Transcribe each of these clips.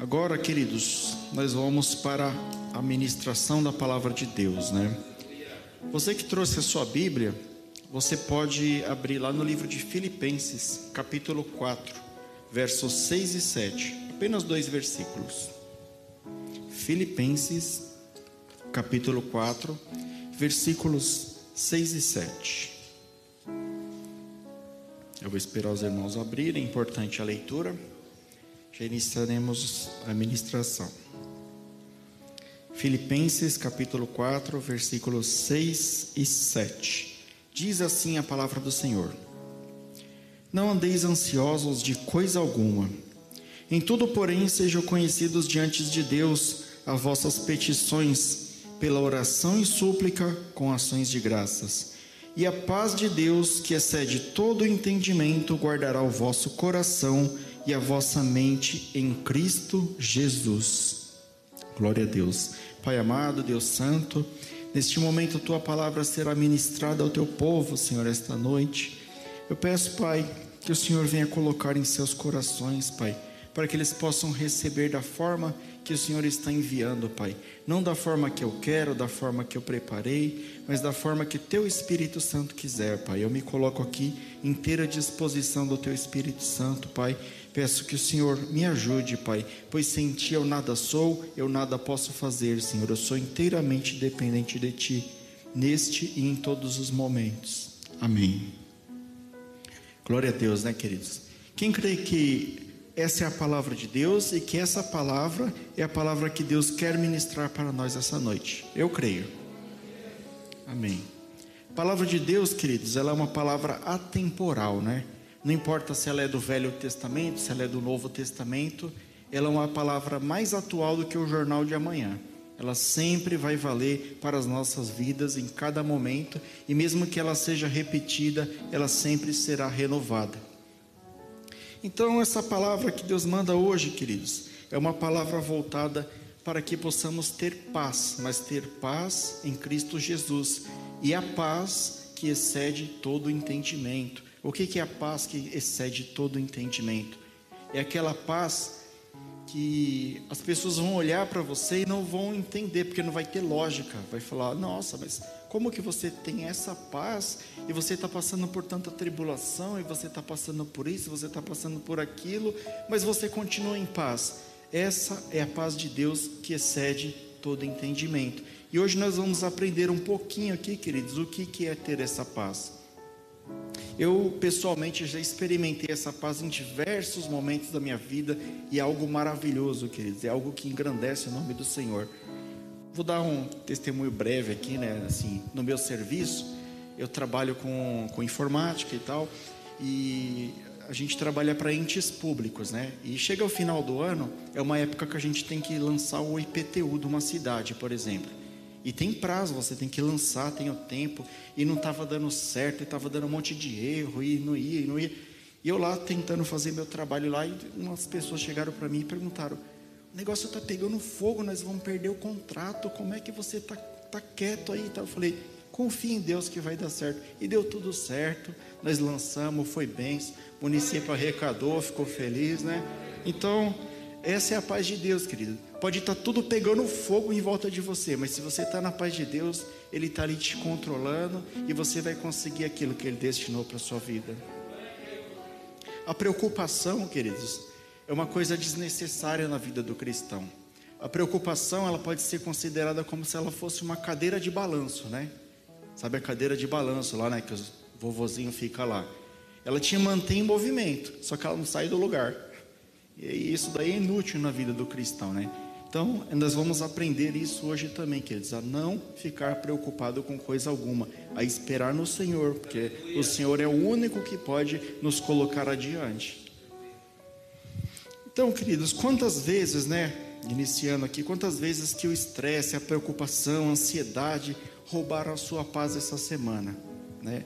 Agora, queridos, nós vamos para a ministração da palavra de Deus, né? Você que trouxe a sua Bíblia, você pode abrir lá no livro de Filipenses, capítulo 4, versos 6 e 7. Apenas dois versículos. Filipenses, capítulo 4, versículos 6 e 7. Eu vou esperar os irmãos abrirem, é importante a leitura. Iniciaremos a ministração. Filipenses capítulo 4, versículos 6 e 7. Diz assim a palavra do Senhor: Não andeis ansiosos de coisa alguma. Em tudo, porém, sejam conhecidos diante de Deus as vossas petições, pela oração e súplica com ações de graças. E a paz de Deus, que excede todo o entendimento, guardará o vosso coração e a vossa mente em Cristo Jesus. Glória a Deus. Pai amado, Deus Santo, neste momento tua palavra será ministrada ao teu povo, Senhor, esta noite. Eu peço, Pai, que o Senhor venha colocar em seus corações, Pai, para que eles possam receber da forma que o Senhor está enviando, Pai. Não da forma que eu quero, da forma que eu preparei, mas da forma que Teu Espírito Santo quiser, Pai. Eu me coloco aqui inteira disposição do Teu Espírito Santo, Pai. Peço que o Senhor me ajude, Pai, pois sem Ti eu nada sou, eu nada posso fazer, Senhor. Eu sou inteiramente dependente de Ti, neste e em todos os momentos. Amém. Glória a Deus, né, queridos? Quem crê que essa é a palavra de Deus e que essa palavra é a palavra que Deus quer ministrar para nós essa noite. Eu creio. Amém. A palavra de Deus, queridos, ela é uma palavra atemporal, né? Não importa se ela é do Velho Testamento, se ela é do Novo Testamento, ela é uma palavra mais atual do que o jornal de amanhã. Ela sempre vai valer para as nossas vidas em cada momento, e mesmo que ela seja repetida, ela sempre será renovada. Então, essa palavra que Deus manda hoje, queridos, é uma palavra voltada para que possamos ter paz, mas ter paz em Cristo Jesus e a paz que excede todo entendimento. O que é a paz que excede todo entendimento? É aquela paz que as pessoas vão olhar para você e não vão entender, porque não vai ter lógica. Vai falar: nossa, mas como que você tem essa paz e você está passando por tanta tribulação e você está passando por isso, você está passando por aquilo, mas você continua em paz? Essa é a paz de Deus que excede todo entendimento. E hoje nós vamos aprender um pouquinho aqui, queridos, o que, é ter essa paz. Eu pessoalmente já experimentei essa paz em diversos momentos da minha vida e é algo maravilhoso, queridos, é algo que engrandece o nome do Senhor. Vou dar um testemunho breve aqui, né? Assim, no meu serviço, eu trabalho com, com informática e tal, e a gente trabalha para entes públicos, né? E chega o final do ano, é uma época que a gente tem que lançar o IPTU de uma cidade, por exemplo. E tem prazo, você tem que lançar, tem o tempo, e não estava dando certo, estava dando um monte de erro, e não ia, e não ia. E eu lá tentando fazer meu trabalho lá, e umas pessoas chegaram para mim e perguntaram: o negócio está pegando fogo, nós vamos perder o contrato, como é que você está tá quieto aí? Eu falei, confia em Deus que vai dar certo. E deu tudo certo, nós lançamos, foi bem, o município arrecadou, ficou feliz, né? Então, essa é a paz de Deus, querido. Pode estar tá tudo pegando fogo em volta de você, mas se você está na paz de Deus, Ele está ali te controlando e você vai conseguir aquilo que Ele destinou para a sua vida. A preocupação, queridos, é uma coisa desnecessária na vida do cristão. A preocupação ela pode ser considerada como se ela fosse uma cadeira de balanço, né? Sabe a cadeira de balanço lá, né? Que o vovozinho fica lá. Ela te mantém em movimento, só que ela não sai do lugar. E isso daí é inútil na vida do cristão, né? Então, nós vamos aprender isso hoje também, queridos, a não ficar preocupado com coisa alguma, a esperar no Senhor, porque o Senhor é o único que pode nos colocar adiante. Então, queridos, quantas vezes, né, iniciando aqui, quantas vezes que o estresse, a preocupação, a ansiedade roubaram a sua paz essa semana, né?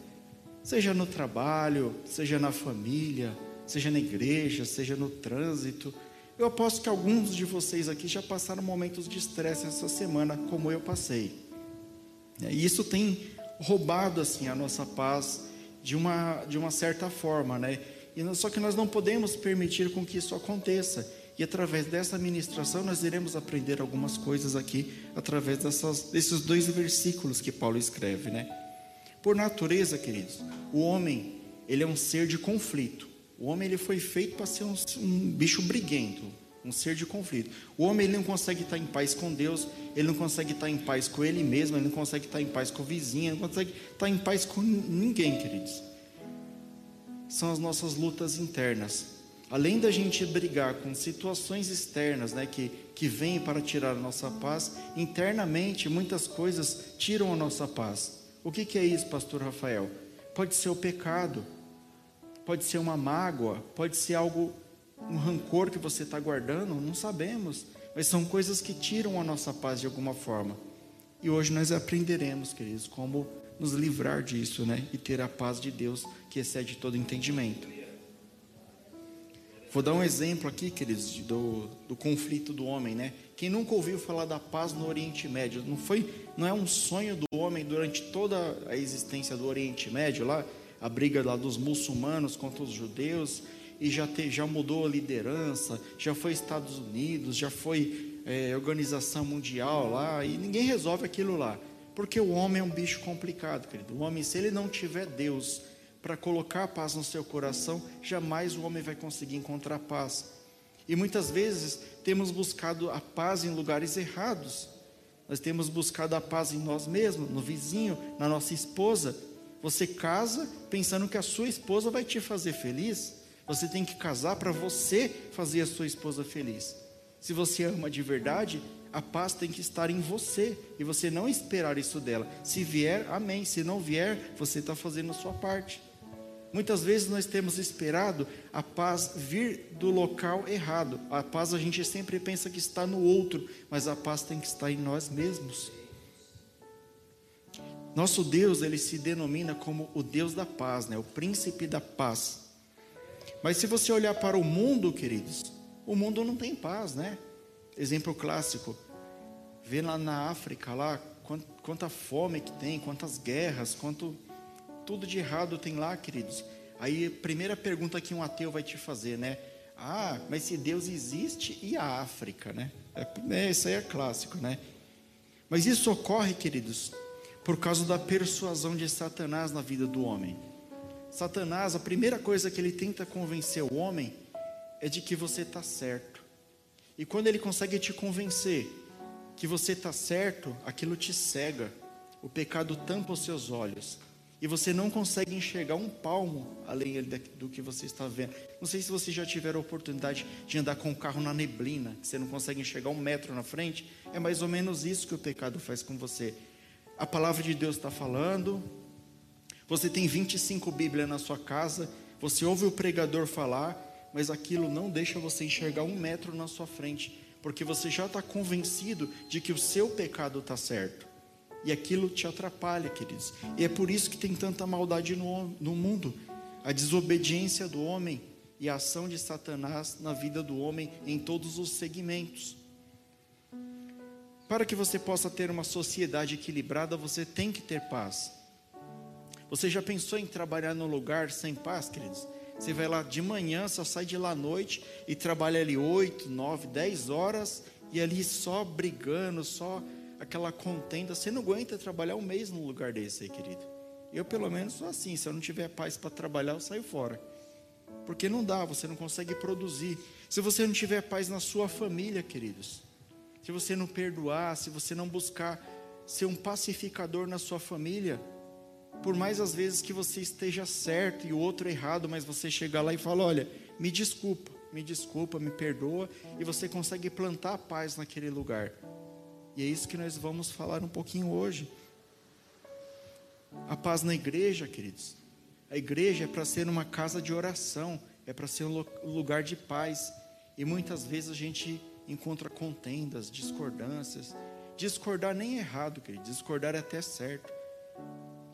Seja no trabalho, seja na família, seja na igreja, seja no trânsito. Eu aposto que alguns de vocês aqui já passaram momentos de estresse essa semana, como eu passei. E isso tem roubado assim a nossa paz de uma de uma certa forma, né? E só que nós não podemos permitir com que isso aconteça. E através dessa ministração nós iremos aprender algumas coisas aqui através dessas, desses dois versículos que Paulo escreve, né? Por natureza, queridos, o homem ele é um ser de conflito. O homem ele foi feito para ser um, um bicho briguento, um ser de conflito. O homem ele não consegue estar em paz com Deus, ele não consegue estar em paz com ele mesmo, ele não consegue estar em paz com o vizinho, ele não consegue estar em paz com ninguém, queridos. São as nossas lutas internas além da gente brigar com situações externas, né, que, que vêm para tirar a nossa paz, internamente muitas coisas tiram a nossa paz. O que, que é isso, pastor Rafael? Pode ser o pecado, pode ser uma mágoa, pode ser algo, um rancor que você está guardando, não sabemos, mas são coisas que tiram a nossa paz de alguma forma. E hoje nós aprenderemos, queridos, como nos livrar disso, né? E ter a paz de Deus que excede todo entendimento. Vou dar um exemplo aqui, queridos, do, do conflito do homem, né? Quem nunca ouviu falar da paz no Oriente Médio? Não foi, não é um sonho do homem durante toda a existência do Oriente Médio lá, a briga lá dos muçulmanos contra os judeus e já te, já mudou a liderança, já foi Estados Unidos, já foi é, organização mundial lá e ninguém resolve aquilo lá, porque o homem é um bicho complicado, querido. O homem, se ele não tiver Deus para colocar a paz no seu coração, jamais o homem vai conseguir encontrar paz. E muitas vezes temos buscado a paz em lugares errados. Nós temos buscado a paz em nós mesmos, no vizinho, na nossa esposa. Você casa pensando que a sua esposa vai te fazer feliz. Você tem que casar para você fazer a sua esposa feliz. Se você ama de verdade, a paz tem que estar em você e você não esperar isso dela. Se vier, amém. Se não vier, você está fazendo a sua parte. Muitas vezes nós temos esperado a paz vir do local errado. A paz a gente sempre pensa que está no outro, mas a paz tem que estar em nós mesmos. Nosso Deus, ele se denomina como o Deus da paz, né? O príncipe da paz. Mas se você olhar para o mundo, queridos, o mundo não tem paz, né? Exemplo clássico. Vê lá na África lá quanta fome que tem, quantas guerras, quanto tudo de errado tem lá, queridos. Aí, primeira pergunta que um ateu vai te fazer, né? Ah, mas se Deus existe e a África, né? É, é, isso aí é clássico, né? Mas isso ocorre, queridos, por causa da persuasão de Satanás na vida do homem. Satanás, a primeira coisa que ele tenta convencer o homem é de que você está certo. E quando ele consegue te convencer que você está certo, aquilo te cega. O pecado tampa os seus olhos e você não consegue enxergar um palmo além do que você está vendo. Não sei se você já tiver a oportunidade de andar com o carro na neblina, que você não consegue enxergar um metro na frente. É mais ou menos isso que o pecado faz com você. A palavra de Deus está falando, você tem 25 Bíblias na sua casa, você ouve o pregador falar, mas aquilo não deixa você enxergar um metro na sua frente, porque você já está convencido de que o seu pecado está certo. E aquilo te atrapalha, queridos. E é por isso que tem tanta maldade no, no mundo. A desobediência do homem e a ação de Satanás na vida do homem em todos os segmentos. Para que você possa ter uma sociedade equilibrada, você tem que ter paz. Você já pensou em trabalhar num lugar sem paz, queridos? Você vai lá de manhã, só sai de lá à noite e trabalha ali 8, 9, 10 horas e ali só brigando, só aquela contenda. Você não aguenta trabalhar um mês num lugar desse aí, querido. Eu, pelo menos, sou assim. Se eu não tiver paz para trabalhar, eu saio fora. Porque não dá, você não consegue produzir. Se você não tiver paz na sua família, queridos. Se você não perdoar, se você não buscar ser um pacificador na sua família, por mais às vezes que você esteja certo e o outro errado, mas você chegar lá e fala: Olha, me desculpa, me desculpa, me perdoa, e você consegue plantar a paz naquele lugar. E é isso que nós vamos falar um pouquinho hoje. A paz na igreja, queridos. A igreja é para ser uma casa de oração, é para ser um lugar de paz. E muitas vezes a gente encontra contendas, discordâncias. Discordar nem é errado, querido. Discordar é até certo.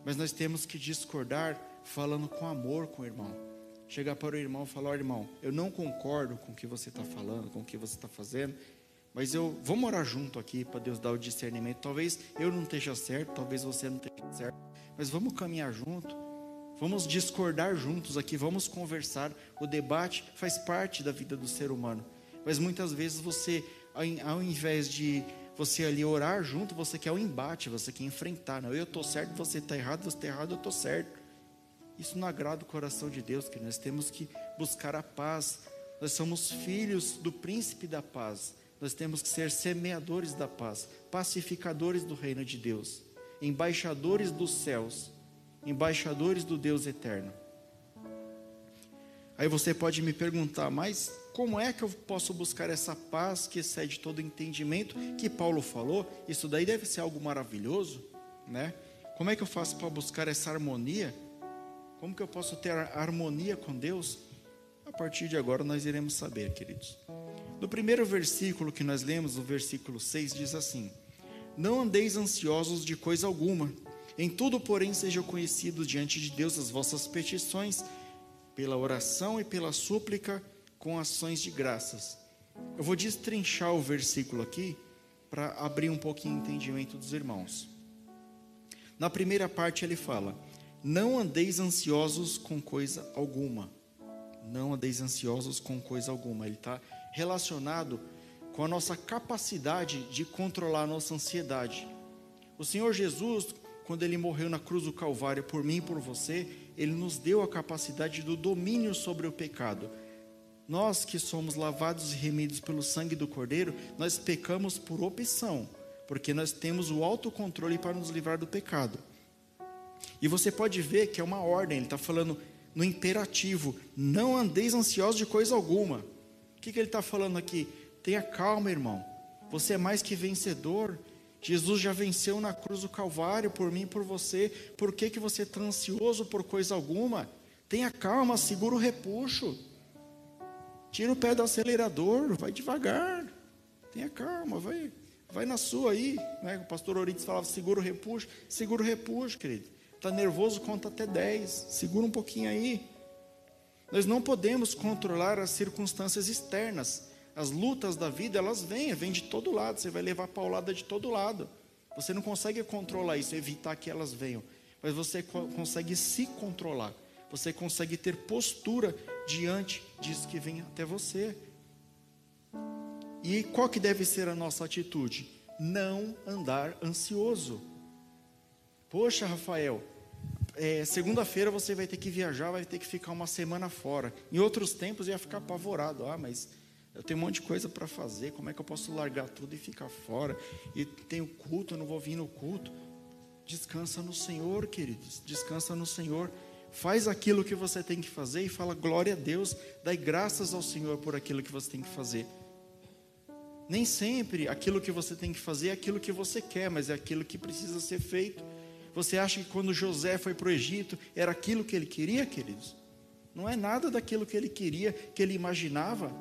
Mas nós temos que discordar falando com amor com o irmão. Chegar para o irmão e falar: oh, irmão, eu não concordo com o que você está falando, com o que você está fazendo. Mas eu vou morar junto aqui para Deus dar o discernimento. Talvez eu não esteja certo, talvez você não esteja certo. Mas vamos caminhar junto. Vamos discordar juntos aqui, vamos conversar. O debate faz parte da vida do ser humano. Mas muitas vezes você, ao invés de você ali orar junto, você quer o um embate, você quer enfrentar. Não, eu estou certo, você está errado, você está errado, eu estou certo. Isso não agrada o coração de Deus, que nós temos que buscar a paz. Nós somos filhos do príncipe da paz. Nós temos que ser semeadores da paz, pacificadores do reino de Deus, embaixadores dos céus, embaixadores do Deus eterno. Aí você pode me perguntar, mas como é que eu posso buscar essa paz que excede todo entendimento que Paulo falou? Isso daí deve ser algo maravilhoso, né? Como é que eu faço para buscar essa harmonia? Como que eu posso ter harmonia com Deus? A partir de agora nós iremos saber, queridos. No primeiro versículo que nós lemos, o versículo 6, diz assim: Não andeis ansiosos de coisa alguma, em tudo, porém, sejam conhecidos diante de Deus as vossas petições, pela oração e pela súplica, com ações de graças. Eu vou destrinchar o versículo aqui para abrir um pouquinho o entendimento dos irmãos. Na primeira parte ele fala: Não andeis ansiosos com coisa alguma. Não andeis ansiosos com coisa alguma. Ele está relacionado com a nossa capacidade de controlar a nossa ansiedade. O Senhor Jesus, quando ele morreu na cruz do Calvário por mim e por você, ele nos deu a capacidade do domínio sobre o pecado. Nós que somos lavados e remidos pelo sangue do Cordeiro, nós pecamos por opção, porque nós temos o autocontrole para nos livrar do pecado. E você pode ver que é uma ordem, ele está falando no imperativo: não andeis ansiosos de coisa alguma. O que, que ele está falando aqui? Tenha calma, irmão. Você é mais que vencedor. Jesus já venceu na cruz do Calvário por mim e por você. Por que, que você está ansioso por coisa alguma? Tenha calma, segura o repuxo. Tira o pé do acelerador, vai devagar. Tenha calma, vai, vai na sua aí. Né? O pastor Orides falava: segura o repuxo. Segura o repuxo, querido. Está nervoso, conta até 10. Segura um pouquinho aí. Nós não podemos controlar as circunstâncias externas. As lutas da vida, elas vêm, vêm de todo lado. Você vai levar paulada de todo lado. Você não consegue controlar isso, evitar que elas venham. Mas você consegue se controlar. Você consegue ter postura diante disso que vem até você. E qual que deve ser a nossa atitude? Não andar ansioso. Poxa, Rafael, é, segunda-feira você vai ter que viajar, vai ter que ficar uma semana fora. Em outros tempos ia ficar apavorado. Ah, mas eu tenho um monte de coisa para fazer, como é que eu posso largar tudo e ficar fora? E tenho culto, eu não vou vir no culto. Descansa no Senhor, queridos, descansa no Senhor. Faz aquilo que você tem que fazer e fala glória a Deus, dai graças ao Senhor por aquilo que você tem que fazer. Nem sempre aquilo que você tem que fazer é aquilo que você quer, mas é aquilo que precisa ser feito. Você acha que quando José foi para o Egito era aquilo que ele queria, queridos? Não é nada daquilo que ele queria, que ele imaginava.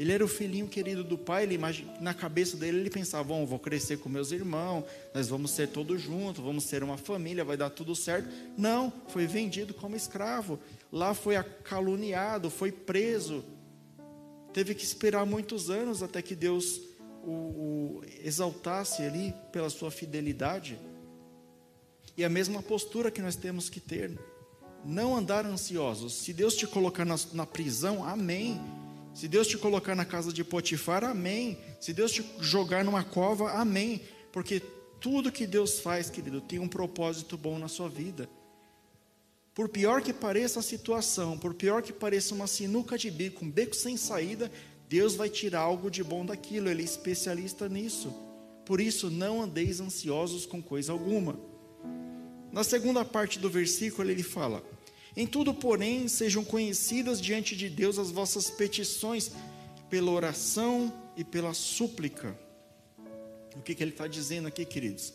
Ele era o filhinho querido do pai, ele na cabeça dele ele pensava: bom, vou crescer com meus irmãos, nós vamos ser todos juntos, vamos ser uma família, vai dar tudo certo. Não, foi vendido como escravo. Lá foi caluniado, foi preso. Teve que esperar muitos anos até que Deus o, o exaltasse ali pela sua fidelidade. E a mesma postura que nós temos que ter. Não andar ansiosos. Se Deus te colocar na, na prisão, amém. Se Deus te colocar na casa de Potifar, amém. Se Deus te jogar numa cova, amém. Porque tudo que Deus faz, querido, tem um propósito bom na sua vida. Por pior que pareça a situação, por pior que pareça uma sinuca de bico, um beco sem saída, Deus vai tirar algo de bom daquilo, Ele é especialista nisso. Por isso, não andeis ansiosos com coisa alguma. Na segunda parte do versículo, ele fala: Em tudo, porém, sejam conhecidas diante de Deus as vossas petições, pela oração e pela súplica. O que, que ele está dizendo aqui, queridos?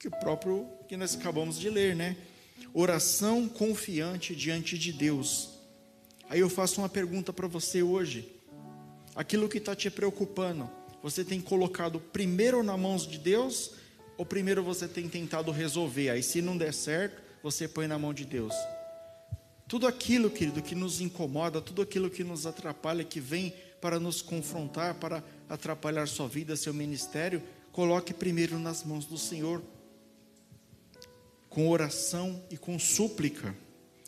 Que o próprio que nós acabamos de ler, né? Oração confiante diante de Deus. Aí eu faço uma pergunta para você hoje. Aquilo que está te preocupando, você tem colocado primeiro na mãos de Deus ou primeiro você tem tentado resolver, aí se não der certo, você põe na mão de Deus? Tudo aquilo, querido, que nos incomoda, tudo aquilo que nos atrapalha, que vem para nos confrontar, para atrapalhar sua vida, seu ministério, coloque primeiro nas mãos do Senhor, com oração e com súplica,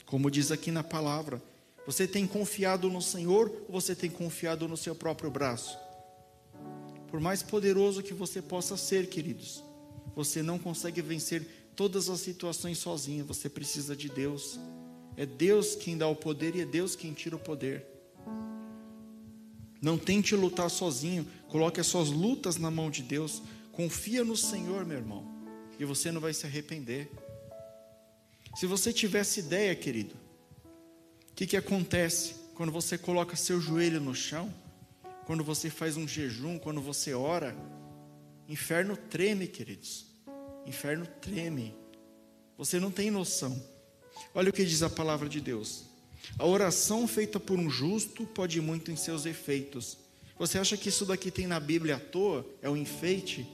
como diz aqui na palavra. Você tem confiado no Senhor ou você tem confiado no seu próprio braço? Por mais poderoso que você possa ser, queridos, você não consegue vencer todas as situações sozinho, você precisa de Deus. É Deus quem dá o poder e é Deus quem tira o poder. Não tente lutar sozinho, coloque as suas lutas na mão de Deus. Confia no Senhor, meu irmão, e você não vai se arrepender. Se você tivesse ideia, querido, o que, que acontece quando você coloca seu joelho no chão, quando você faz um jejum, quando você ora? Inferno treme, queridos. Inferno treme. Você não tem noção. Olha o que diz a palavra de Deus. A oração feita por um justo pode muito em seus efeitos. Você acha que isso daqui tem na Bíblia à toa? É um enfeite?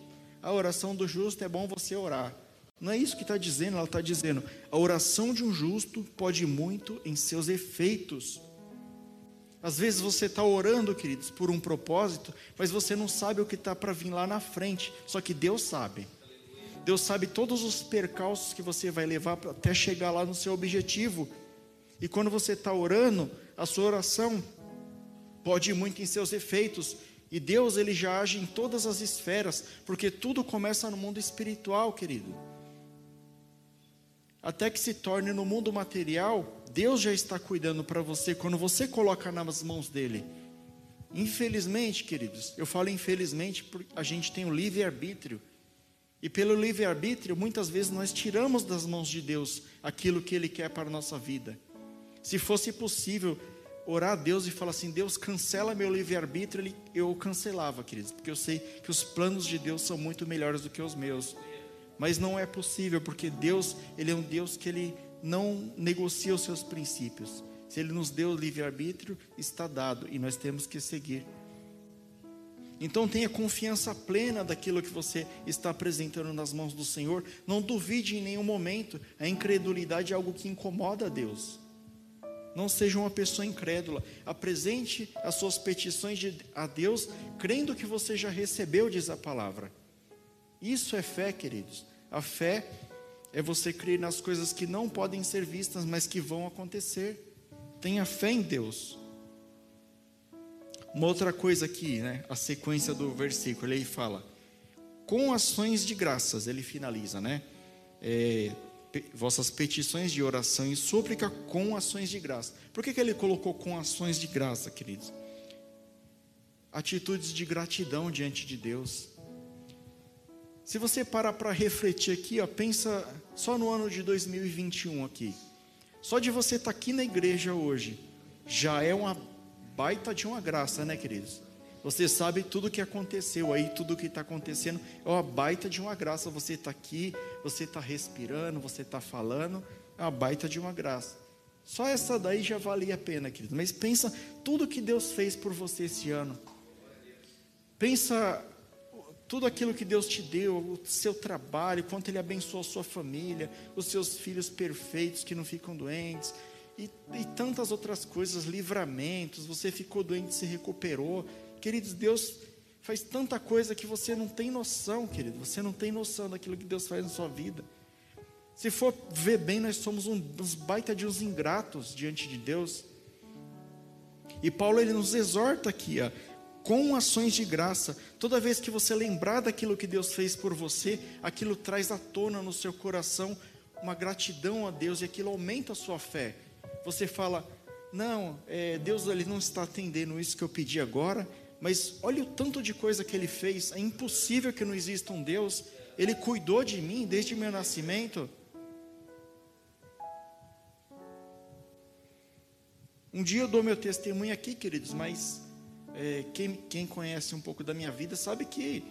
A oração do justo é bom você orar. Não é isso que está dizendo, ela está dizendo: a oração de um justo pode muito em seus efeitos. Às vezes você está orando, queridos, por um propósito, mas você não sabe o que está para vir lá na frente, só que Deus sabe. Deus sabe todos os percalços que você vai levar até chegar lá no seu objetivo. E quando você está orando, a sua oração pode ir muito em seus efeitos. E Deus ele já age em todas as esferas, porque tudo começa no mundo espiritual, querido até que se torne no mundo material, Deus já está cuidando para você quando você coloca nas mãos dele. Infelizmente, queridos, eu falo infelizmente porque a gente tem o livre-arbítrio. E pelo livre-arbítrio, muitas vezes nós tiramos das mãos de Deus aquilo que Ele quer para a nossa vida. Se fosse possível orar a Deus e falar assim: Deus, cancela meu livre-arbítrio, eu cancelava, queridos, porque eu sei que os planos de Deus são muito melhores do que os meus. Mas não é possível, porque Deus, ele é um Deus que ele não negocia os seus princípios. Se ele nos deu o livre-arbítrio, está dado e nós temos que seguir. Então tenha confiança plena daquilo que você está apresentando nas mãos do Senhor. Não duvide em nenhum momento. A incredulidade é algo que incomoda a Deus. Não seja uma pessoa incrédula. Apresente as suas petições a Deus, crendo que você já recebeu, diz a palavra. Isso é fé, queridos. A fé é você crer nas coisas que não podem ser vistas, mas que vão acontecer. Tenha fé em Deus. Uma outra coisa aqui, né? A sequência do versículo, ele fala: com ações de graças, ele finaliza, né? É, vossas petições de oração e súplica com ações de graça. Por que, que ele colocou com ações de graça, queridos? Atitudes de gratidão diante de Deus. Se você parar para refletir aqui, ó, pensa só no ano de 2021 aqui. Só de você estar tá aqui na igreja hoje, já é uma baita de uma graça, né, queridos? Você sabe tudo o que aconteceu aí, tudo o que está acontecendo, é uma baita de uma graça. Você está aqui, você está respirando, você está falando, é uma baita de uma graça. Só essa daí já valia a pena, querido. Mas pensa tudo que Deus fez por você esse ano. Pensa tudo aquilo que Deus te deu, o seu trabalho, quanto Ele abençoou a sua família, os seus filhos perfeitos que não ficam doentes, e, e tantas outras coisas, livramentos, você ficou doente se recuperou. Queridos, Deus faz tanta coisa que você não tem noção, querido, você não tem noção daquilo que Deus faz na sua vida. Se for ver bem, nós somos um, uns baita de uns ingratos diante de Deus. E Paulo ele nos exorta aqui, ó, com ações de graça. Toda vez que você lembrar daquilo que Deus fez por você, aquilo traz à tona no seu coração uma gratidão a Deus e aquilo aumenta a sua fé. Você fala: Não, é, Deus ele não está atendendo isso que eu pedi agora, mas olha o tanto de coisa que ele fez. É impossível que não exista um Deus. Ele cuidou de mim desde meu nascimento. Um dia eu dou meu testemunho aqui, queridos, mas é, quem, quem conhece um pouco da minha vida sabe que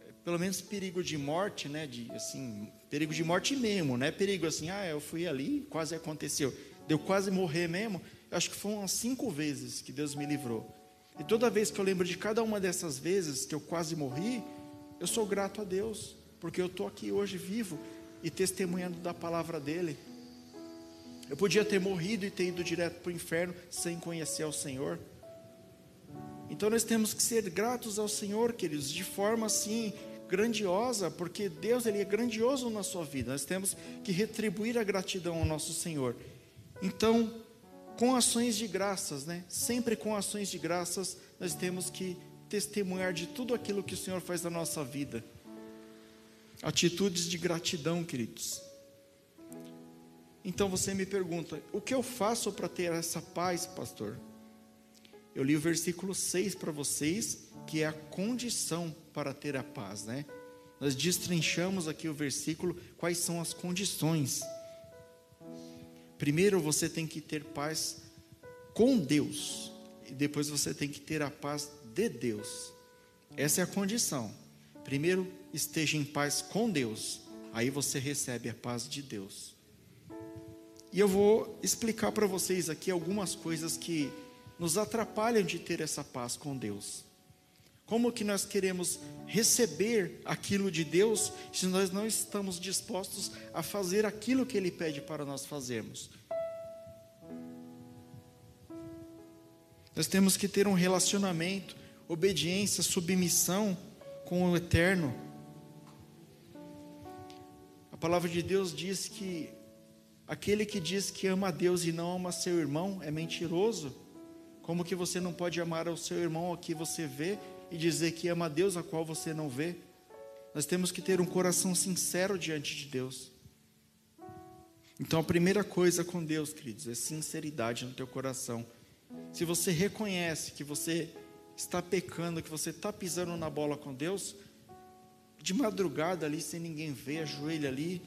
é, pelo menos perigo de morte, né? De assim, perigo de morte mesmo, não é perigo assim, ah, eu fui ali, quase aconteceu, deu quase morrer mesmo. Eu acho que foram umas cinco vezes que Deus me livrou. E toda vez que eu lembro de cada uma dessas vezes que eu quase morri, eu sou grato a Deus, porque eu estou aqui hoje vivo e testemunhando da palavra dele. Eu podia ter morrido e ter ido direto para o inferno sem conhecer o Senhor. Então nós temos que ser gratos ao Senhor, queridos, de forma assim grandiosa, porque Deus ele é grandioso na sua vida. Nós temos que retribuir a gratidão ao nosso Senhor. Então, com ações de graças, né? Sempre com ações de graças, nós temos que testemunhar de tudo aquilo que o Senhor faz na nossa vida. Atitudes de gratidão, queridos. Então você me pergunta: o que eu faço para ter essa paz, pastor? Eu li o versículo 6 para vocês, que é a condição para ter a paz, né? Nós destrinchamos aqui o versículo, quais são as condições. Primeiro você tem que ter paz com Deus, e depois você tem que ter a paz de Deus. Essa é a condição. Primeiro esteja em paz com Deus, aí você recebe a paz de Deus. E eu vou explicar para vocês aqui algumas coisas que nos atrapalham de ter essa paz com Deus. Como que nós queremos receber aquilo de Deus se nós não estamos dispostos a fazer aquilo que Ele pede para nós fazermos? Nós temos que ter um relacionamento, obediência, submissão com o Eterno. A palavra de Deus diz que aquele que diz que ama a Deus e não ama seu irmão é mentiroso. Como que você não pode amar o seu irmão a que você vê e dizer que ama a Deus a qual você não vê? Nós temos que ter um coração sincero diante de Deus. Então a primeira coisa com Deus, queridos, é sinceridade no teu coração. Se você reconhece que você está pecando, que você está pisando na bola com Deus, de madrugada ali, sem ninguém ver, ajoelha ali,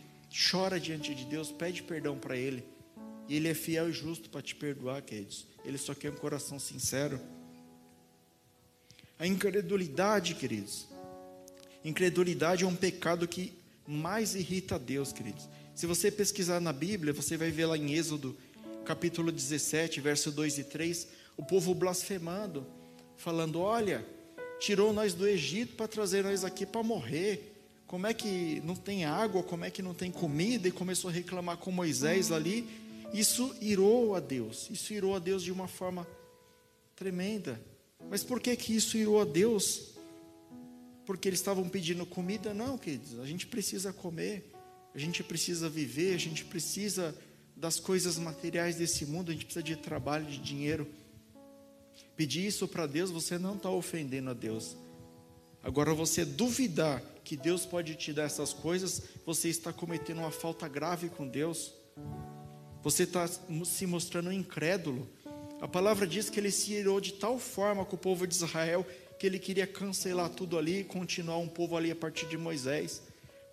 chora diante de Deus, pede perdão para Ele. E Ele é fiel e justo para te perdoar, queridos. Ele só quer um coração sincero. A incredulidade, queridos. Incredulidade é um pecado que mais irrita a Deus, queridos. Se você pesquisar na Bíblia, você vai ver lá em Êxodo, capítulo 17, verso 2 e 3, o povo blasfemando, falando: Olha, tirou nós do Egito para trazer nós aqui para morrer. Como é que não tem água? Como é que não tem comida? E começou a reclamar com Moisés ali. Isso irou a Deus. Isso irou a Deus de uma forma tremenda. Mas por que que isso irou a Deus? Porque eles estavam pedindo comida? Não, queridos. A gente precisa comer. A gente precisa viver. A gente precisa das coisas materiais desse mundo. A gente precisa de trabalho, de dinheiro. Pedir isso para Deus, você não está ofendendo a Deus. Agora, você duvidar que Deus pode te dar essas coisas, você está cometendo uma falta grave com Deus. Você está se mostrando incrédulo. A palavra diz que ele se irou de tal forma com o povo de Israel que ele queria cancelar tudo ali e continuar um povo ali a partir de Moisés.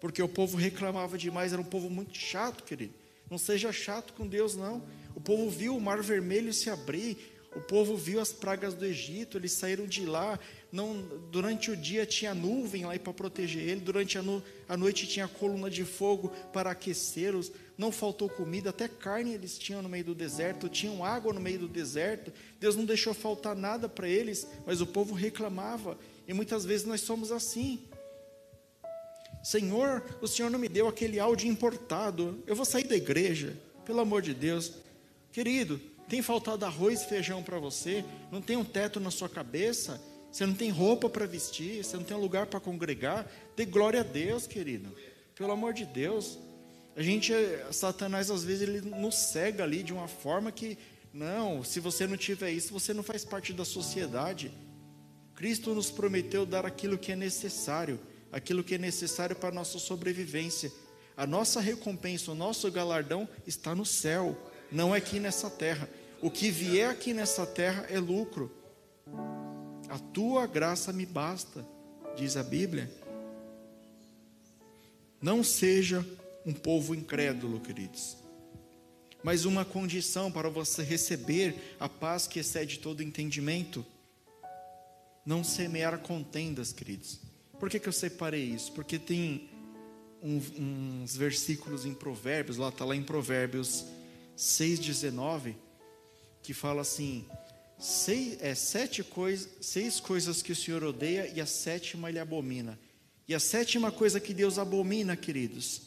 Porque o povo reclamava demais, era um povo muito chato, querido. Não seja chato com Deus, não. O povo viu o mar vermelho se abrir, o povo viu as pragas do Egito, eles saíram de lá. Não, durante o dia tinha nuvem lá para proteger ele, durante a, no, a noite tinha coluna de fogo para aquecê-los. Não faltou comida, até carne eles tinham no meio do deserto, tinham água no meio do deserto. Deus não deixou faltar nada para eles, mas o povo reclamava. E muitas vezes nós somos assim. Senhor, o Senhor não me deu aquele áudio importado. Eu vou sair da igreja, pelo amor de Deus. Querido, tem faltado arroz e feijão para você? Não tem um teto na sua cabeça? Você não tem roupa para vestir? Você não tem um lugar para congregar? Dê glória a Deus, querido. Pelo amor de Deus. A gente, Satanás, às vezes, ele nos cega ali de uma forma que, não, se você não tiver isso, você não faz parte da sociedade. Cristo nos prometeu dar aquilo que é necessário, aquilo que é necessário para a nossa sobrevivência. A nossa recompensa, o nosso galardão está no céu, não é aqui nessa terra. O que vier aqui nessa terra é lucro. A tua graça me basta, diz a Bíblia. Não seja um povo incrédulo, queridos. Mas uma condição para você receber a paz que excede todo entendimento. Não semear contendas, queridos. Por que, que eu separei isso? Porque tem um, uns versículos em Provérbios, lá está lá em Provérbios 6,19 que fala assim: seis, é, sete cois, seis coisas que o Senhor odeia e a sétima ele abomina. E a sétima coisa que Deus abomina, queridos,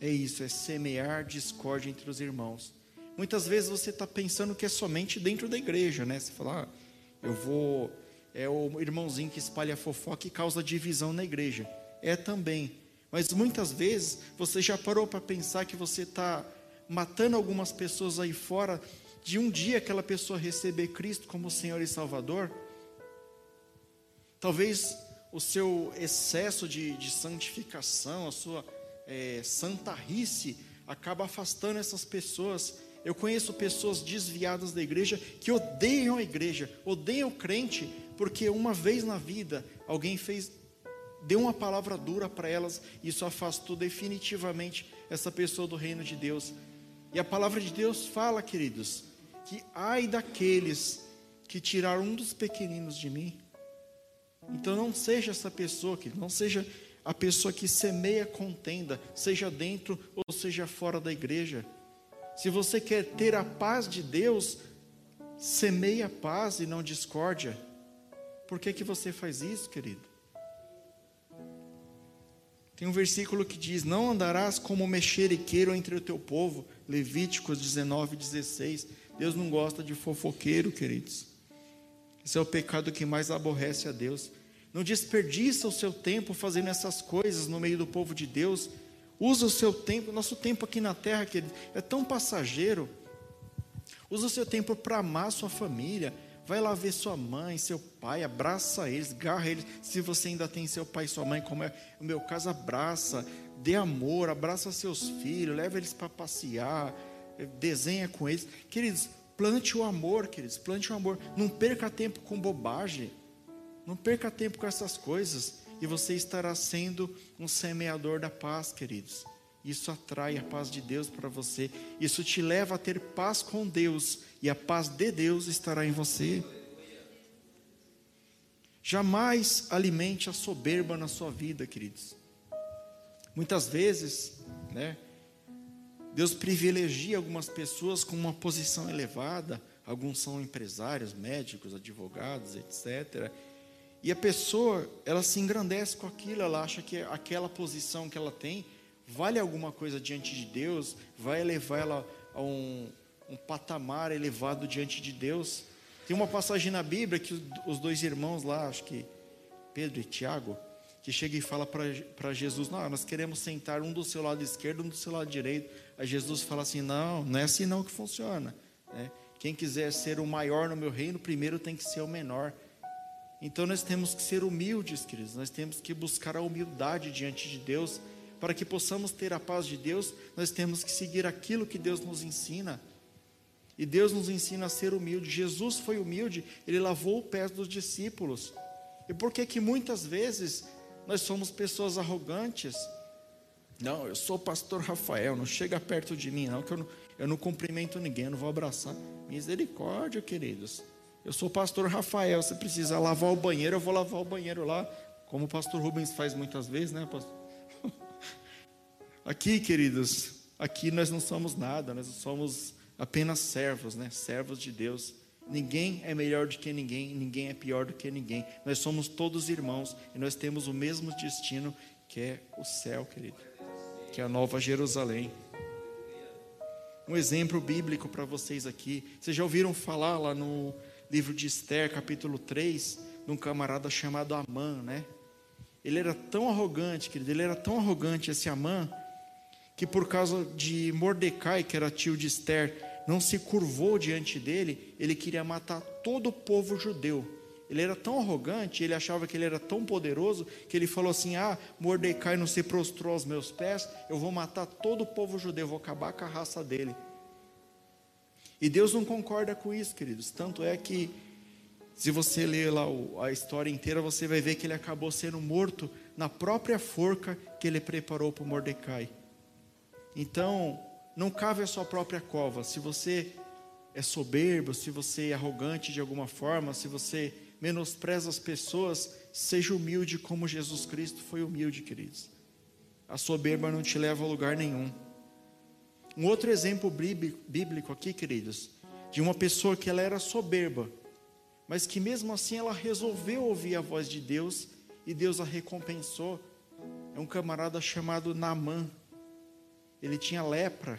é isso: é semear discórdia entre os irmãos. Muitas vezes você está pensando que é somente dentro da igreja, né? Você fala, ah, eu vou. É o irmãozinho que espalha fofoca e causa divisão na igreja. É também. Mas muitas vezes você já parou para pensar que você está matando algumas pessoas aí fora de um dia aquela pessoa receber Cristo como Senhor e Salvador, talvez o seu excesso de, de santificação, a sua é, santarrice, acaba afastando essas pessoas. Eu conheço pessoas desviadas da igreja que odeiam a igreja, odeiam o crente, porque uma vez na vida alguém fez, deu uma palavra dura para elas, e isso afastou definitivamente essa pessoa do reino de Deus. E a palavra de Deus fala, queridos, que ai daqueles que tiraram um dos pequeninos de mim. Então não seja essa pessoa, que não seja a pessoa que semeia contenda, seja dentro ou seja fora da igreja. Se você quer ter a paz de Deus, semeia paz e não discórdia. Por que, que você faz isso, querido? Tem um versículo que diz: Não andarás como mexeriqueiro entre o teu povo. Levíticos 19, 16. Deus não gosta de fofoqueiro, queridos. Esse é o pecado que mais aborrece a Deus. Não desperdiça o seu tempo fazendo essas coisas no meio do povo de Deus. Usa o seu tempo, nosso tempo aqui na terra, querido, é tão passageiro. Usa o seu tempo para amar sua família. Vai lá ver sua mãe, seu pai, abraça eles, garra eles. Se você ainda tem seu pai e sua mãe, como é o meu caso, abraça, dê amor, abraça seus filhos, leva eles para passear, desenha com eles. Queridos, plante o amor, queridos, plante o amor. Não perca tempo com bobagem. Não perca tempo com essas coisas e você estará sendo um semeador da paz, queridos. Isso atrai a paz de Deus para você. Isso te leva a ter paz com Deus e a paz de Deus estará em você. Jamais alimente a soberba na sua vida, queridos. Muitas vezes, né, Deus privilegia algumas pessoas com uma posição elevada, alguns são empresários, médicos, advogados, etc. E a pessoa, ela se engrandece com aquilo, ela acha que aquela posição que ela tem vale alguma coisa diante de Deus, vai levar ela a um, um patamar elevado diante de Deus. Tem uma passagem na Bíblia que os dois irmãos lá, acho que Pedro e Tiago, que chega e fala para Jesus: Não, nós queremos sentar um do seu lado esquerdo, um do seu lado direito. Aí Jesus fala assim: Não, não é assim não que funciona. Né? Quem quiser ser o maior no meu reino, primeiro tem que ser o menor. Então nós temos que ser humildes, queridos, nós temos que buscar a humildade diante de Deus. Para que possamos ter a paz de Deus, nós temos que seguir aquilo que Deus nos ensina. E Deus nos ensina a ser humilde. Jesus foi humilde, ele lavou o pé dos discípulos. E por que que muitas vezes nós somos pessoas arrogantes? Não, eu sou o pastor Rafael, não chega perto de mim, não, que eu não, eu não cumprimento ninguém, eu não vou abraçar. Misericórdia, queridos. Eu sou o pastor Rafael, você precisa lavar o banheiro, eu vou lavar o banheiro lá, como o pastor Rubens faz muitas vezes, né, pastor? Aqui, queridos, aqui nós não somos nada, nós somos apenas servos, né? Servos de Deus. Ninguém é melhor do que ninguém, ninguém é pior do que ninguém. Nós somos todos irmãos e nós temos o mesmo destino, que é o céu, querido, que é a nova Jerusalém. Um exemplo bíblico para vocês aqui. Vocês já ouviram falar lá no livro de Esther, capítulo 3, de um camarada chamado Amã, né? Ele era tão arrogante, querido, ele era tão arrogante esse Amã, que por causa de Mordecai, que era tio de Esther, não se curvou diante dele, ele queria matar todo o povo judeu. Ele era tão arrogante, ele achava que ele era tão poderoso, que ele falou assim: Ah, Mordecai não se prostrou aos meus pés, eu vou matar todo o povo judeu, vou acabar com a raça dele. E Deus não concorda com isso, queridos. Tanto é que, se você ler lá a história inteira, você vai ver que ele acabou sendo morto na própria forca que ele preparou para Mordecai. Então, não cabe a sua própria cova. Se você é soberbo, se você é arrogante de alguma forma, se você menospreza as pessoas, seja humilde como Jesus Cristo foi humilde, queridos. A soberba não te leva a lugar nenhum. Um outro exemplo bíblico aqui, queridos, de uma pessoa que ela era soberba, mas que mesmo assim ela resolveu ouvir a voz de Deus e Deus a recompensou. É um camarada chamado Naamã. Ele tinha lepra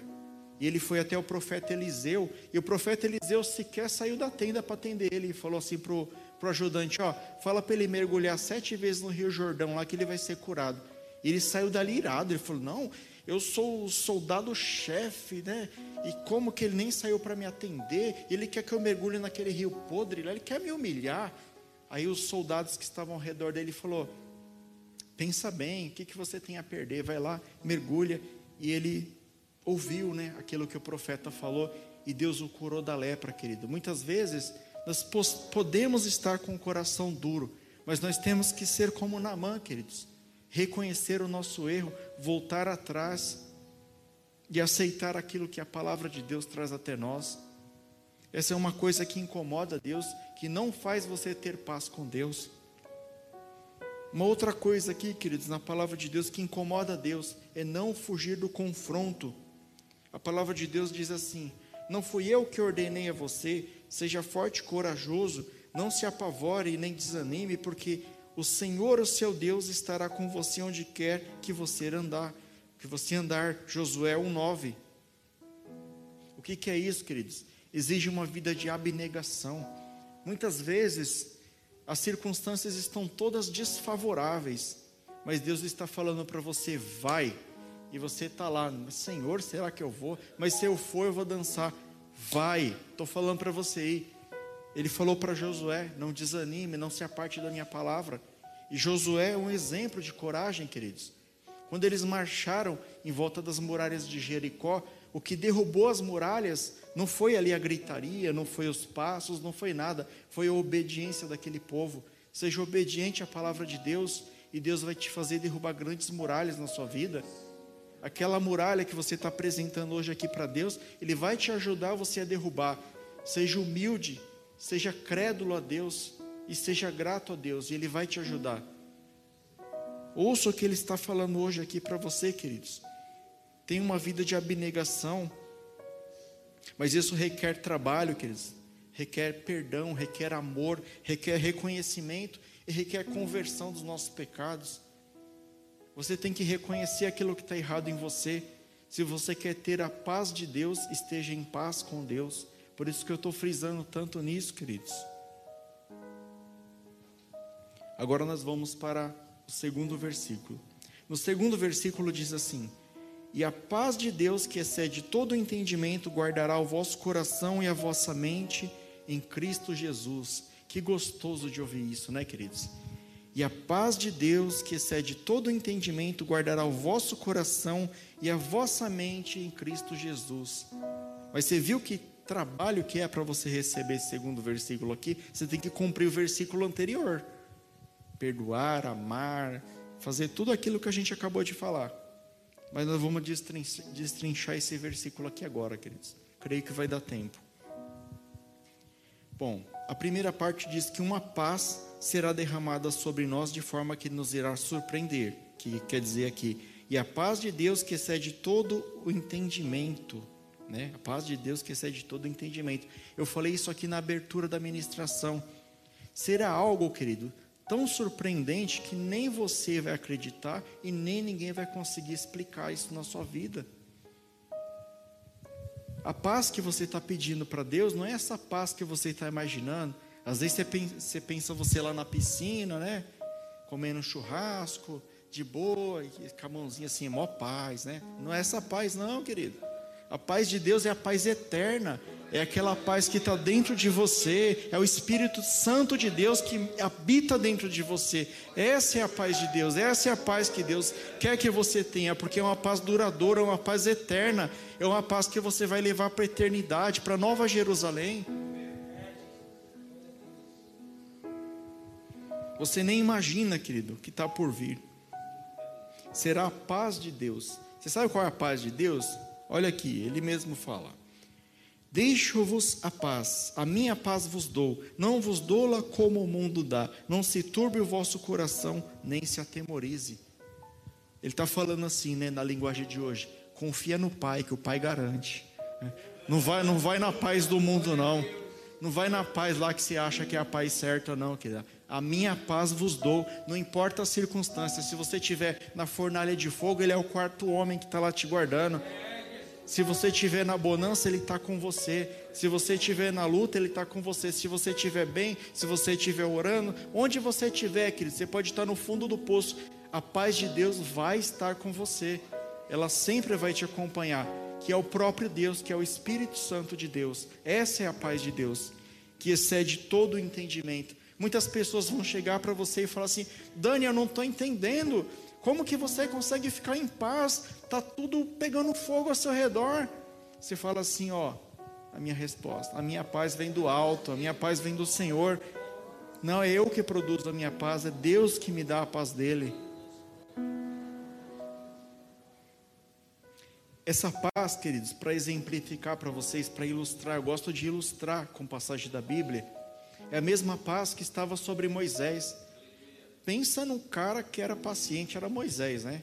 e ele foi até o profeta Eliseu e o profeta Eliseu sequer saiu da tenda para atender ele e falou assim pro pro ajudante, ó, fala para ele mergulhar sete vezes no Rio Jordão lá que ele vai ser curado. E ele saiu dali irado. Ele falou: Não, Eu sou o soldado-chefe, né? E como que ele nem saiu para me atender? Ele quer que eu mergulhe naquele rio podre, ele quer me humilhar. Aí os soldados que estavam ao redor dele falou: Pensa bem, o que, que você tem a perder? Vai lá, mergulha. E ele ouviu né, aquilo que o profeta falou e Deus o curou da lepra, querido. Muitas vezes nós podemos estar com o coração duro, mas nós temos que ser como Namã, queridos. Reconhecer o nosso erro, voltar atrás e aceitar aquilo que a palavra de Deus traz até nós. Essa é uma coisa que incomoda Deus, que não faz você ter paz com Deus. Uma outra coisa aqui, queridos, na palavra de Deus que incomoda Deus é não fugir do confronto. A palavra de Deus diz assim: Não fui eu que ordenei a você, seja forte e corajoso, não se apavore nem desanime, porque o Senhor, o seu Deus, estará com você onde quer que você andar. Que você andar, Josué 1:9. O que, que é isso, queridos? Exige uma vida de abnegação. Muitas vezes as circunstâncias estão todas desfavoráveis, mas Deus está falando para você, vai. E você está lá, Senhor, será que eu vou? Mas se eu for, eu vou dançar. Vai, estou falando para você ir. Ele falou para Josué: não desanime, não se aparte da minha palavra. E Josué é um exemplo de coragem, queridos. Quando eles marcharam em volta das muralhas de Jericó, o que derrubou as muralhas não foi ali a gritaria, não foi os passos, não foi nada, foi a obediência daquele povo. Seja obediente à palavra de Deus e Deus vai te fazer derrubar grandes muralhas na sua vida. Aquela muralha que você está apresentando hoje aqui para Deus, Ele vai te ajudar você a derrubar. Seja humilde, seja crédulo a Deus e seja grato a Deus, e Ele vai te ajudar. Ouça o que Ele está falando hoje aqui para você, queridos. Tenha uma vida de abnegação, mas isso requer trabalho, queridos. Requer perdão, requer amor, requer reconhecimento e requer conversão dos nossos pecados. Você tem que reconhecer aquilo que está errado em você. Se você quer ter a paz de Deus, esteja em paz com Deus. Por isso que eu estou frisando tanto nisso, queridos. Agora nós vamos para o segundo versículo. No segundo versículo diz assim: E a paz de Deus, que excede todo o entendimento, guardará o vosso coração e a vossa mente em Cristo Jesus. Que gostoso de ouvir isso, né, queridos? E a paz de Deus, que excede todo o entendimento, guardará o vosso coração e a vossa mente em Cristo Jesus. Mas você viu que trabalho que é para você receber esse segundo versículo aqui? Você tem que cumprir o versículo anterior. Perdoar, amar, fazer tudo aquilo que a gente acabou de falar. Mas nós vamos destrinchar esse versículo aqui agora, queridos. Creio que vai dar tempo. Bom, a primeira parte diz que uma paz será derramada sobre nós de forma que nos irá surpreender, que quer dizer aqui, e a paz de Deus que excede todo o entendimento, né? A paz de Deus que excede todo o entendimento. Eu falei isso aqui na abertura da ministração. Será algo, querido, tão surpreendente que nem você vai acreditar e nem ninguém vai conseguir explicar isso na sua vida. A paz que você está pedindo para Deus não é essa paz que você está imaginando às vezes você pensa você lá na piscina, né? Comendo churrasco, de boa, com a mãozinha assim, mó paz, né? Não é essa paz, não, querido. A paz de Deus é a paz eterna, é aquela paz que está dentro de você, é o Espírito Santo de Deus que habita dentro de você. Essa é a paz de Deus, essa é a paz que Deus quer que você tenha, porque é uma paz duradoura, é uma paz eterna, é uma paz que você vai levar para a eternidade, para Nova Jerusalém. Você nem imagina, querido, que está por vir. Será a paz de Deus. Você sabe qual é a paz de Deus? Olha aqui, ele mesmo fala: Deixo-vos a paz, a minha paz vos dou, não vos dou-la como o mundo dá, não se turbe o vosso coração, nem se atemorize. Ele está falando assim, né, na linguagem de hoje: confia no Pai, que o Pai garante. Né? Não vai, não vai na paz do mundo, não. Não vai na paz lá que você acha que é a paz certa, não, querida a minha paz vos dou, não importa as circunstâncias. Se você estiver na fornalha de fogo, Ele é o quarto homem que está lá te guardando. Se você estiver na bonança, Ele está com você. Se você estiver na luta, Ele está com você. Se você estiver bem, se você estiver orando, onde você estiver, querido, você pode estar no fundo do poço. A paz de Deus vai estar com você. ela sempre vai te acompanhar, que é o próprio Deus, que é o Espírito Santo de Deus. Essa é a paz de Deus, que excede todo o entendimento. Muitas pessoas vão chegar para você e falar assim: Dani, eu não estou entendendo. Como que você consegue ficar em paz? Está tudo pegando fogo ao seu redor. Você fala assim: ó, a minha resposta, a minha paz vem do alto, a minha paz vem do Senhor. Não é eu que produzo a minha paz, é Deus que me dá a paz dele. Essa paz, queridos, para exemplificar para vocês, para ilustrar, eu gosto de ilustrar com passagem da Bíblia, é a mesma paz que estava sobre Moisés. Pensa num cara que era paciente, era Moisés, né?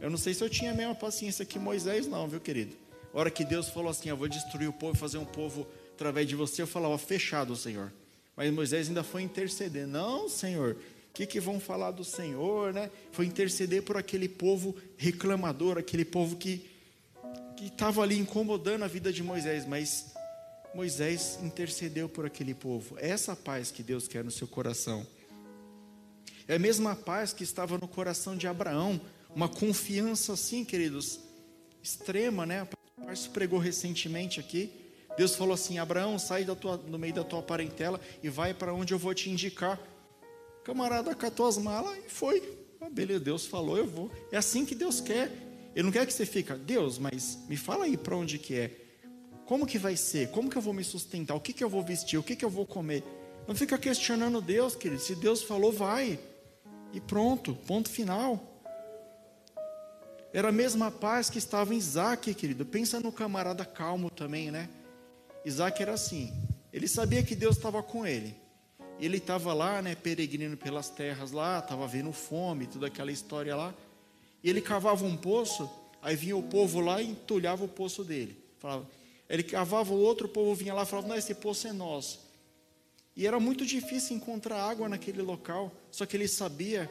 Eu não sei se eu tinha a mesma paciência que Moisés, não, viu, querido? A hora que Deus falou assim: Eu vou destruir o povo e fazer um povo através de você, eu falava: Fechado, Senhor. Mas Moisés ainda foi interceder: Não, Senhor, o que, que vão falar do Senhor, né? Foi interceder por aquele povo reclamador, aquele povo que estava ali incomodando a vida de Moisés, mas Moisés intercedeu por aquele povo. Essa paz que Deus quer no seu coração. É a mesma paz que estava no coração de Abraão, uma confiança assim, queridos, extrema, né? O pastor pregou recentemente aqui. Deus falou assim: Abraão, sai da tua, no meio da tua parentela e vai para onde eu vou te indicar. Camarada catou as malas e foi. Ah, beleza, Deus falou, eu vou. É assim que Deus quer. Ele não quer que você fique, Deus, mas me fala aí para onde que é. Como que vai ser? Como que eu vou me sustentar? O que que eu vou vestir? O que que eu vou comer? Não fica questionando Deus, querido. Se Deus falou, vai. E pronto, ponto final. Era a mesma paz que estava em Isaac, querido. Pensa no camarada calmo também, né? Isaac era assim. Ele sabia que Deus estava com ele. Ele estava lá, né, peregrino pelas terras lá, estava vendo fome, toda aquela história lá. E ele cavava um poço, aí vinha o povo lá e entulhava o poço dele. Falava, ele cavava o outro, o povo vinha lá e falava: Não, esse poço é nosso. E era muito difícil encontrar água naquele local, só que ele sabia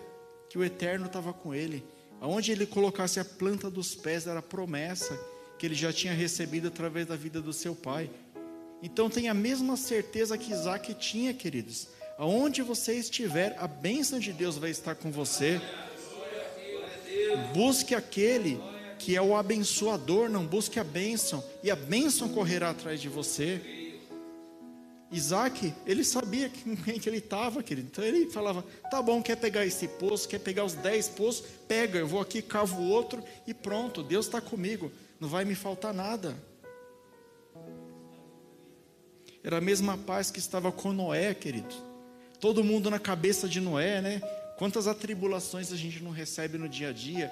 que o Eterno estava com ele. Aonde ele colocasse a planta dos pés era a promessa que ele já tinha recebido através da vida do seu pai. Então tenha a mesma certeza que Isaac tinha, queridos. Aonde você estiver, a bênção de Deus vai estar com você. Busque aquele que é o abençoador, não busque a bênção, e a bênção correrá atrás de você. Isaac, ele sabia com quem que ele estava, querido. Então ele falava: tá bom, quer pegar esse poço, quer pegar os dez poços, pega, eu vou aqui, cavo outro e pronto, Deus está comigo, não vai me faltar nada. Era a mesma paz que estava com Noé, querido. Todo mundo na cabeça de Noé, né? Quantas atribulações a gente não recebe no dia a dia?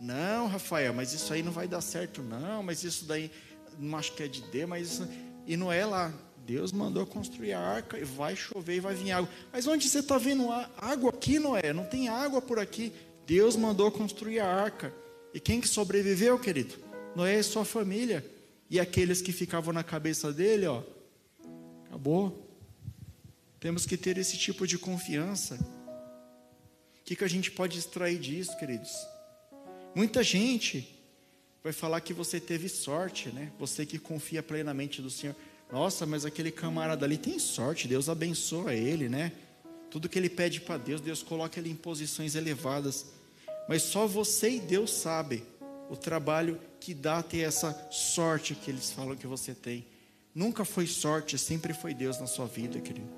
Não, Rafael, mas isso aí não vai dar certo, não, mas isso daí não acho que é de Deus, mas isso. E não é lá. Deus mandou construir a arca e vai chover e vai vir água. Mas onde você está vendo água aqui, Noé? Não tem água por aqui. Deus mandou construir a arca. E quem que sobreviveu, querido? Noé e sua família. E aqueles que ficavam na cabeça dele, ó. Acabou. Temos que ter esse tipo de confiança que, que a gente pode extrair disso, queridos? Muita gente vai falar que você teve sorte, né? Você que confia plenamente do Senhor. Nossa, mas aquele camarada ali tem sorte, Deus abençoa ele, né? Tudo que ele pede para Deus, Deus coloca ele em posições elevadas. Mas só você e Deus sabe o trabalho que dá ter essa sorte que eles falam que você tem. Nunca foi sorte, sempre foi Deus na sua vida, querido.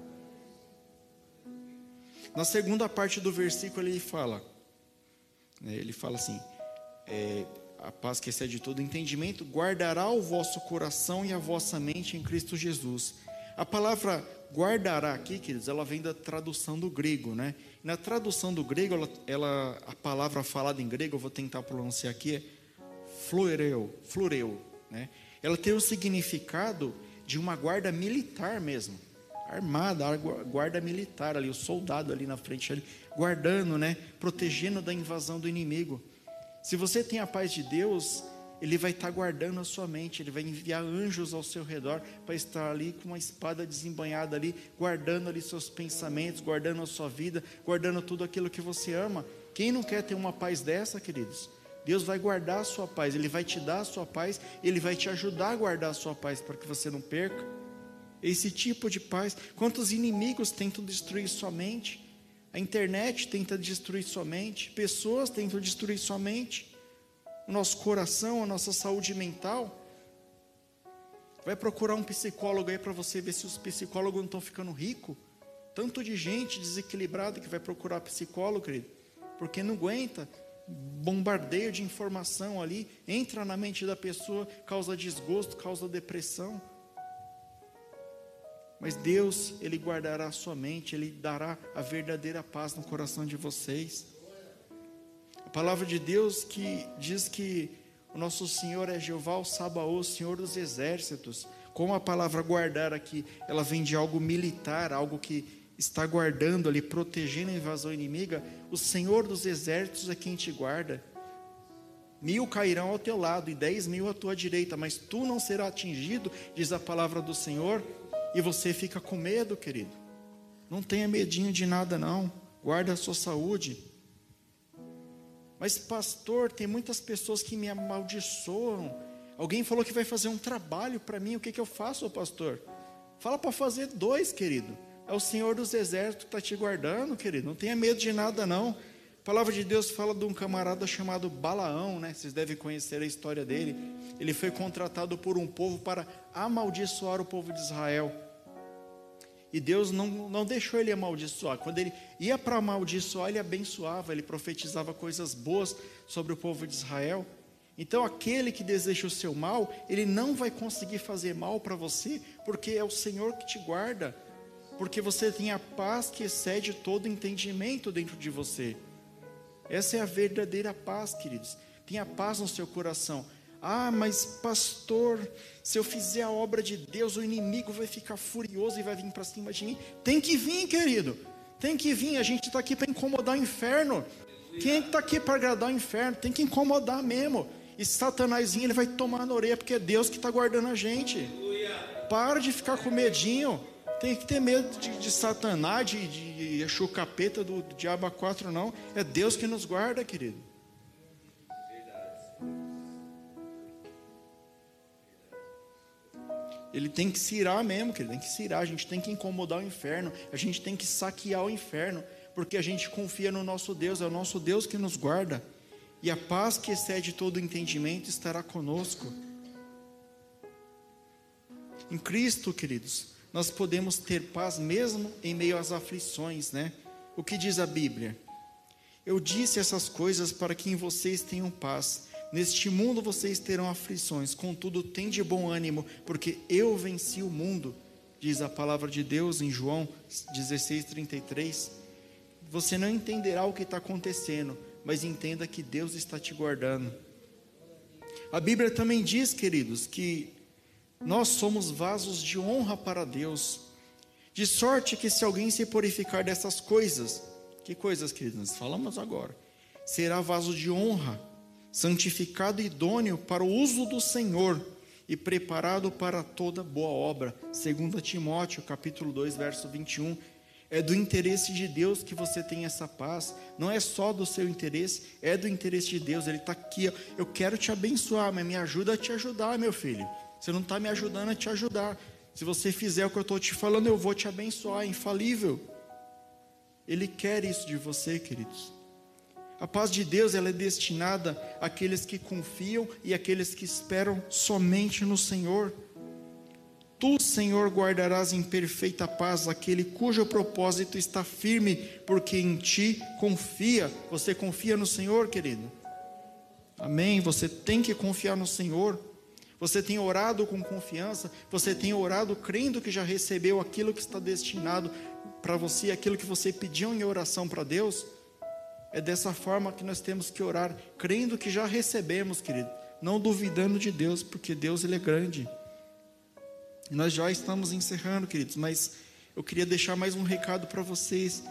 Na segunda parte do versículo ele fala, né, ele fala assim: é, a paz que excede todo entendimento guardará o vosso coração e a vossa mente em Cristo Jesus. A palavra guardará aqui, queridos, ela vem da tradução do grego, né? Na tradução do grego, ela, ela a palavra falada em grego, eu vou tentar pronunciar aqui, é flureu, flureu, né? Ela tem o significado de uma guarda militar mesmo armada, guarda militar ali, o soldado ali na frente, ali, guardando, né, protegendo da invasão do inimigo. Se você tem a paz de Deus, Ele vai estar guardando a sua mente, Ele vai enviar anjos ao seu redor para estar ali com uma espada desembanhada ali, guardando ali seus pensamentos, guardando a sua vida, guardando tudo aquilo que você ama. Quem não quer ter uma paz dessa, queridos? Deus vai guardar a sua paz, Ele vai te dar a sua paz, Ele vai te ajudar a guardar a sua paz para que você não perca. Esse tipo de paz. Quantos inimigos tentam destruir sua mente? A internet tenta destruir sua mente. Pessoas tentam destruir sua mente. o nosso coração, a nossa saúde mental. Vai procurar um psicólogo aí para você ver se os psicólogos não estão ficando ricos. Tanto de gente desequilibrada que vai procurar psicólogo, querido, porque não aguenta. Bombardeio de informação ali, entra na mente da pessoa, causa desgosto, causa depressão. Mas Deus, Ele guardará a sua mente, Ele dará a verdadeira paz no coração de vocês. A palavra de Deus que diz que o nosso Senhor é Jeová, o Sabaoth, Senhor dos exércitos. Como a palavra guardar aqui, ela vem de algo militar, algo que está guardando ali, protegendo a invasão inimiga. O Senhor dos exércitos é quem te guarda. Mil cairão ao teu lado e dez mil à tua direita, mas tu não serás atingido, diz a palavra do Senhor e você fica com medo, querido. Não tenha medinho de nada, não. Guarda a sua saúde. Mas, pastor, tem muitas pessoas que me amaldiçoam. Alguém falou que vai fazer um trabalho para mim. O que, que eu faço, pastor? Fala para fazer dois, querido. É o Senhor dos Exércitos que está te guardando, querido. Não tenha medo de nada, não. A palavra de Deus fala de um camarada chamado Balaão, né? Vocês devem conhecer a história dele. Ele foi contratado por um povo para amaldiçoar o povo de Israel. E Deus não, não deixou ele amaldiçoar. Quando ele ia para amaldiçoar, ele abençoava, ele profetizava coisas boas sobre o povo de Israel. Então, aquele que deseja o seu mal, ele não vai conseguir fazer mal para você, porque é o Senhor que te guarda, porque você tem a paz que excede todo entendimento dentro de você. Essa é a verdadeira paz, queridos. Tenha paz no seu coração. Ah, mas pastor, se eu fizer a obra de Deus, o inimigo vai ficar furioso e vai vir para cima de mim. Tem que vir, querido. Tem que vir. A gente está aqui para incomodar o inferno. Quem é está aqui para agradar o inferno? Tem que incomodar mesmo. E Satanás ele vai tomar na orelha, porque é Deus que está guardando a gente. Para de ficar com medinho. Tem que ter medo de, de Satanás, de, de Exu capeta do, do diabo 4, não. É Deus que nos guarda, querido. Ele tem que se irar mesmo, querido. Tem que se irar. A gente tem que incomodar o inferno. A gente tem que saquear o inferno. Porque a gente confia no nosso Deus. É o nosso Deus que nos guarda. E a paz que excede todo entendimento estará conosco. Em Cristo, queridos, nós podemos ter paz mesmo em meio às aflições, né? O que diz a Bíblia? Eu disse essas coisas para que em vocês tenham paz. Neste mundo vocês terão aflições, contudo, tem de bom ânimo, porque eu venci o mundo, diz a palavra de Deus em João 16,33. Você não entenderá o que está acontecendo, mas entenda que Deus está te guardando. A Bíblia também diz, queridos, que nós somos vasos de honra para Deus, de sorte que se alguém se purificar dessas coisas, que coisas, queridos, nós falamos agora, será vaso de honra, santificado e idôneo para o uso do Senhor e preparado para toda boa obra. 2 Timóteo, capítulo 2, verso 21. É do interesse de Deus que você tem essa paz. Não é só do seu interesse, é do interesse de Deus. Ele está aqui. Eu quero te abençoar, mas me ajuda a te ajudar, meu filho. Você não está me ajudando a te ajudar. Se você fizer o que eu estou te falando, eu vou te abençoar, é infalível. Ele quer isso de você, queridos. A paz de Deus ela é destinada àqueles que confiam e àqueles que esperam somente no Senhor. Tu, Senhor, guardarás em perfeita paz aquele cujo propósito está firme, porque em ti confia. Você confia no Senhor, querido? Amém. Você tem que confiar no Senhor. Você tem orado com confiança, você tem orado crendo que já recebeu aquilo que está destinado para você, aquilo que você pediu em oração para Deus. É dessa forma que nós temos que orar, crendo que já recebemos, querido, não duvidando de Deus, porque Deus ele é grande. Nós já estamos encerrando, queridos, mas eu queria deixar mais um recado para vocês.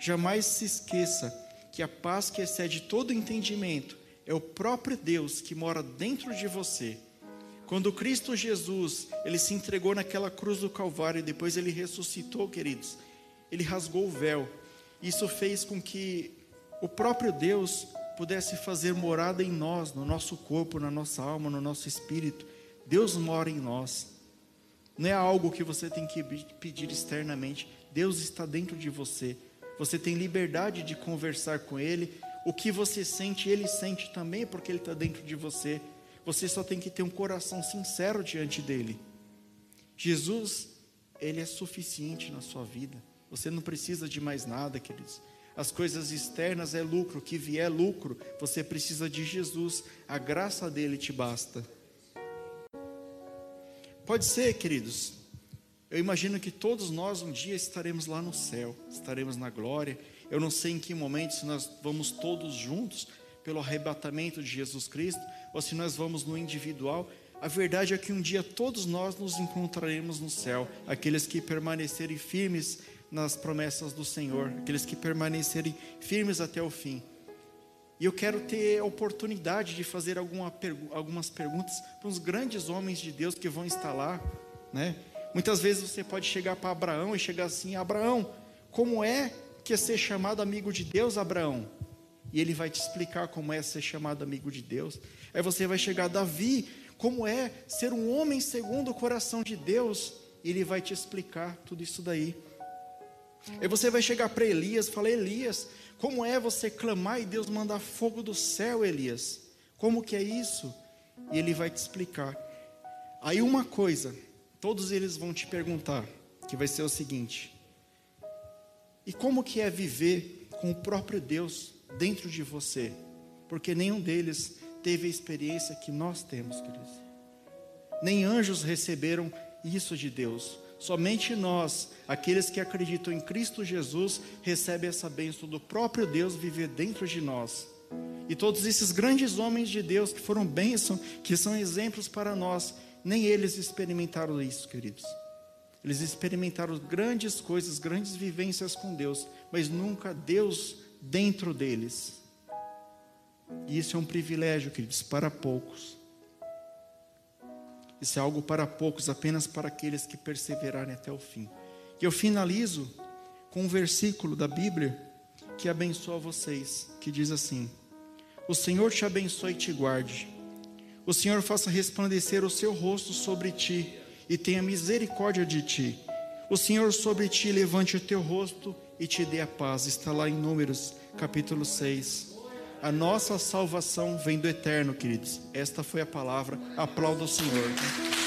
Jamais se esqueça que a paz que excede todo entendimento é o próprio Deus que mora dentro de você quando Cristo Jesus, ele se entregou naquela cruz do Calvário e depois ele ressuscitou, queridos, ele rasgou o véu. Isso fez com que o próprio Deus pudesse fazer morada em nós, no nosso corpo, na nossa alma, no nosso espírito. Deus mora em nós. Não é algo que você tem que pedir externamente. Deus está dentro de você. Você tem liberdade de conversar com Ele. O que você sente, ele sente também, porque ele está dentro de você. Você só tem que ter um coração sincero diante dele. Jesus, ele é suficiente na sua vida. Você não precisa de mais nada, queridos. As coisas externas é lucro, o que vier é lucro. Você precisa de Jesus. A graça dele te basta. Pode ser, queridos. Eu imagino que todos nós um dia estaremos lá no céu, estaremos na glória. Eu não sei em que momento, se nós vamos todos juntos pelo arrebatamento de Jesus Cristo, ou se nós vamos no individual. A verdade é que um dia todos nós nos encontraremos no céu, aqueles que permanecerem firmes nas promessas do Senhor, aqueles que permanecerem firmes até o fim. E eu quero ter a oportunidade de fazer alguma, algumas perguntas para os grandes homens de Deus que vão estar lá, né? Muitas vezes você pode chegar para Abraão e chegar assim: Abraão, como é que é ser chamado amigo de Deus, Abraão? E ele vai te explicar como é ser chamado amigo de Deus. Aí você vai chegar Davi, como é ser um homem segundo o coração de Deus. E ele vai te explicar tudo isso daí. Aí você vai chegar para Elias falar: Elias, como é você clamar e Deus mandar fogo do céu, Elias? Como que é isso? E ele vai te explicar. Aí uma coisa, todos eles vão te perguntar, que vai ser o seguinte: E como que é viver com o próprio Deus dentro de você? Porque nenhum deles teve a experiência que nós temos, queridos. Nem anjos receberam isso de Deus. Somente nós, aqueles que acreditam em Cristo Jesus, recebem essa bênção do próprio Deus viver dentro de nós. E todos esses grandes homens de Deus que foram bênção, que são exemplos para nós, nem eles experimentaram isso, queridos. Eles experimentaram grandes coisas, grandes vivências com Deus, mas nunca Deus dentro deles. E isso é um privilégio, queridos, para poucos. Isso é algo para poucos, apenas para aqueles que perseverarem até o fim. E eu finalizo com um versículo da Bíblia que abençoa vocês, que diz assim: O Senhor te abençoe e te guarde. O Senhor faça resplandecer o seu rosto sobre ti e tenha misericórdia de ti. O Senhor sobre ti levante o teu rosto e te dê a paz. Está lá em Números, capítulo 6. A nossa salvação vem do eterno, queridos. Esta foi a palavra. Aplauda o Senhor.